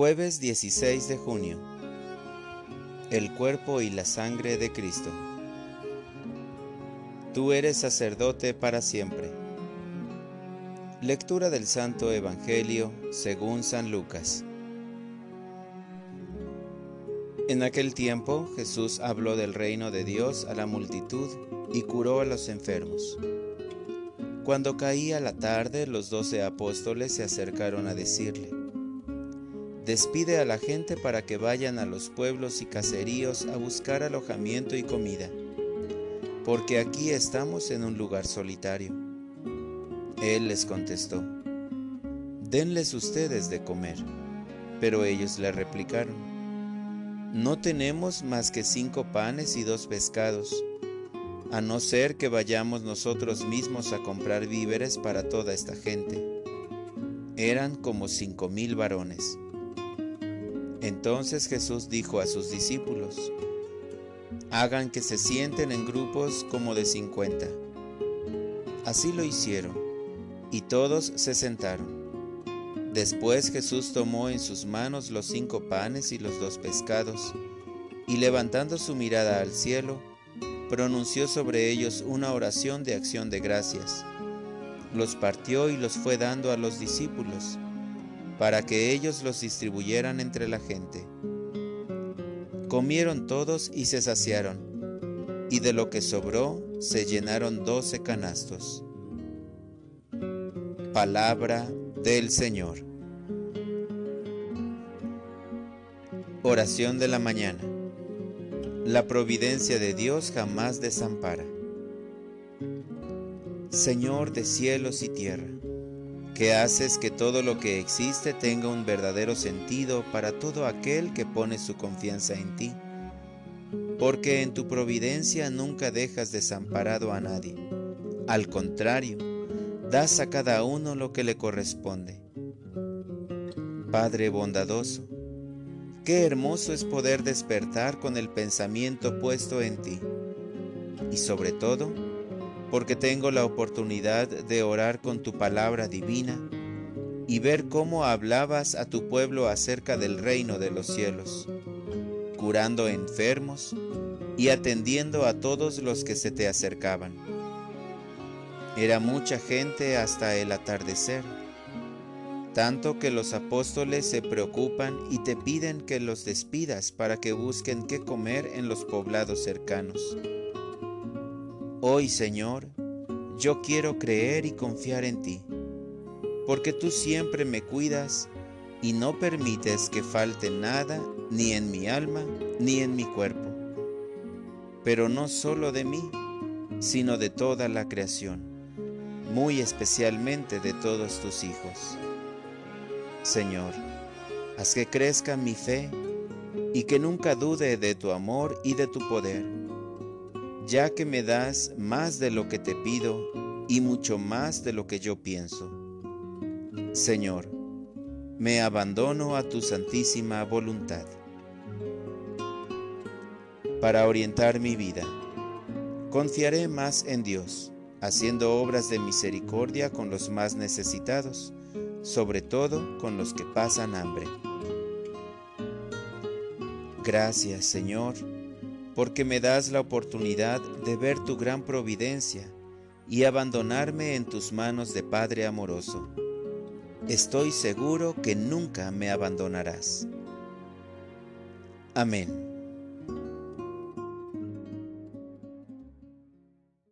Jueves 16 de junio. El cuerpo y la sangre de Cristo. Tú eres sacerdote para siempre. Lectura del Santo Evangelio según San Lucas. En aquel tiempo Jesús habló del reino de Dios a la multitud y curó a los enfermos. Cuando caía la tarde, los doce apóstoles se acercaron a decirle, Despide a la gente para que vayan a los pueblos y caseríos a buscar alojamiento y comida, porque aquí estamos en un lugar solitario. Él les contestó, Denles ustedes de comer. Pero ellos le replicaron, No tenemos más que cinco panes y dos pescados a no ser que vayamos nosotros mismos a comprar víveres para toda esta gente. Eran como cinco mil varones. Entonces Jesús dijo a sus discípulos, hagan que se sienten en grupos como de cincuenta. Así lo hicieron, y todos se sentaron. Después Jesús tomó en sus manos los cinco panes y los dos pescados, y levantando su mirada al cielo, pronunció sobre ellos una oración de acción de gracias. Los partió y los fue dando a los discípulos, para que ellos los distribuyeran entre la gente. Comieron todos y se saciaron, y de lo que sobró se llenaron doce canastos. Palabra del Señor. Oración de la mañana. La providencia de Dios jamás desampara. Señor de cielos y tierra, que haces que todo lo que existe tenga un verdadero sentido para todo aquel que pone su confianza en ti, porque en tu providencia nunca dejas desamparado a nadie. Al contrario, das a cada uno lo que le corresponde. Padre bondadoso, Qué hermoso es poder despertar con el pensamiento puesto en ti. Y sobre todo, porque tengo la oportunidad de orar con tu palabra divina y ver cómo hablabas a tu pueblo acerca del reino de los cielos, curando enfermos y atendiendo a todos los que se te acercaban. Era mucha gente hasta el atardecer tanto que los apóstoles se preocupan y te piden que los despidas para que busquen qué comer en los poblados cercanos. Hoy, Señor, yo quiero creer y confiar en ti, porque tú siempre me cuidas y no permites que falte nada ni en mi alma ni en mi cuerpo, pero no solo de mí, sino de toda la creación, muy especialmente de todos tus hijos. Señor, haz que crezca mi fe y que nunca dude de tu amor y de tu poder, ya que me das más de lo que te pido y mucho más de lo que yo pienso. Señor, me abandono a tu santísima voluntad. Para orientar mi vida, confiaré más en Dios, haciendo obras de misericordia con los más necesitados sobre todo con los que pasan hambre. Gracias, Señor, porque me das la oportunidad de ver tu gran providencia y abandonarme en tus manos de Padre amoroso. Estoy seguro que nunca me abandonarás. Amén.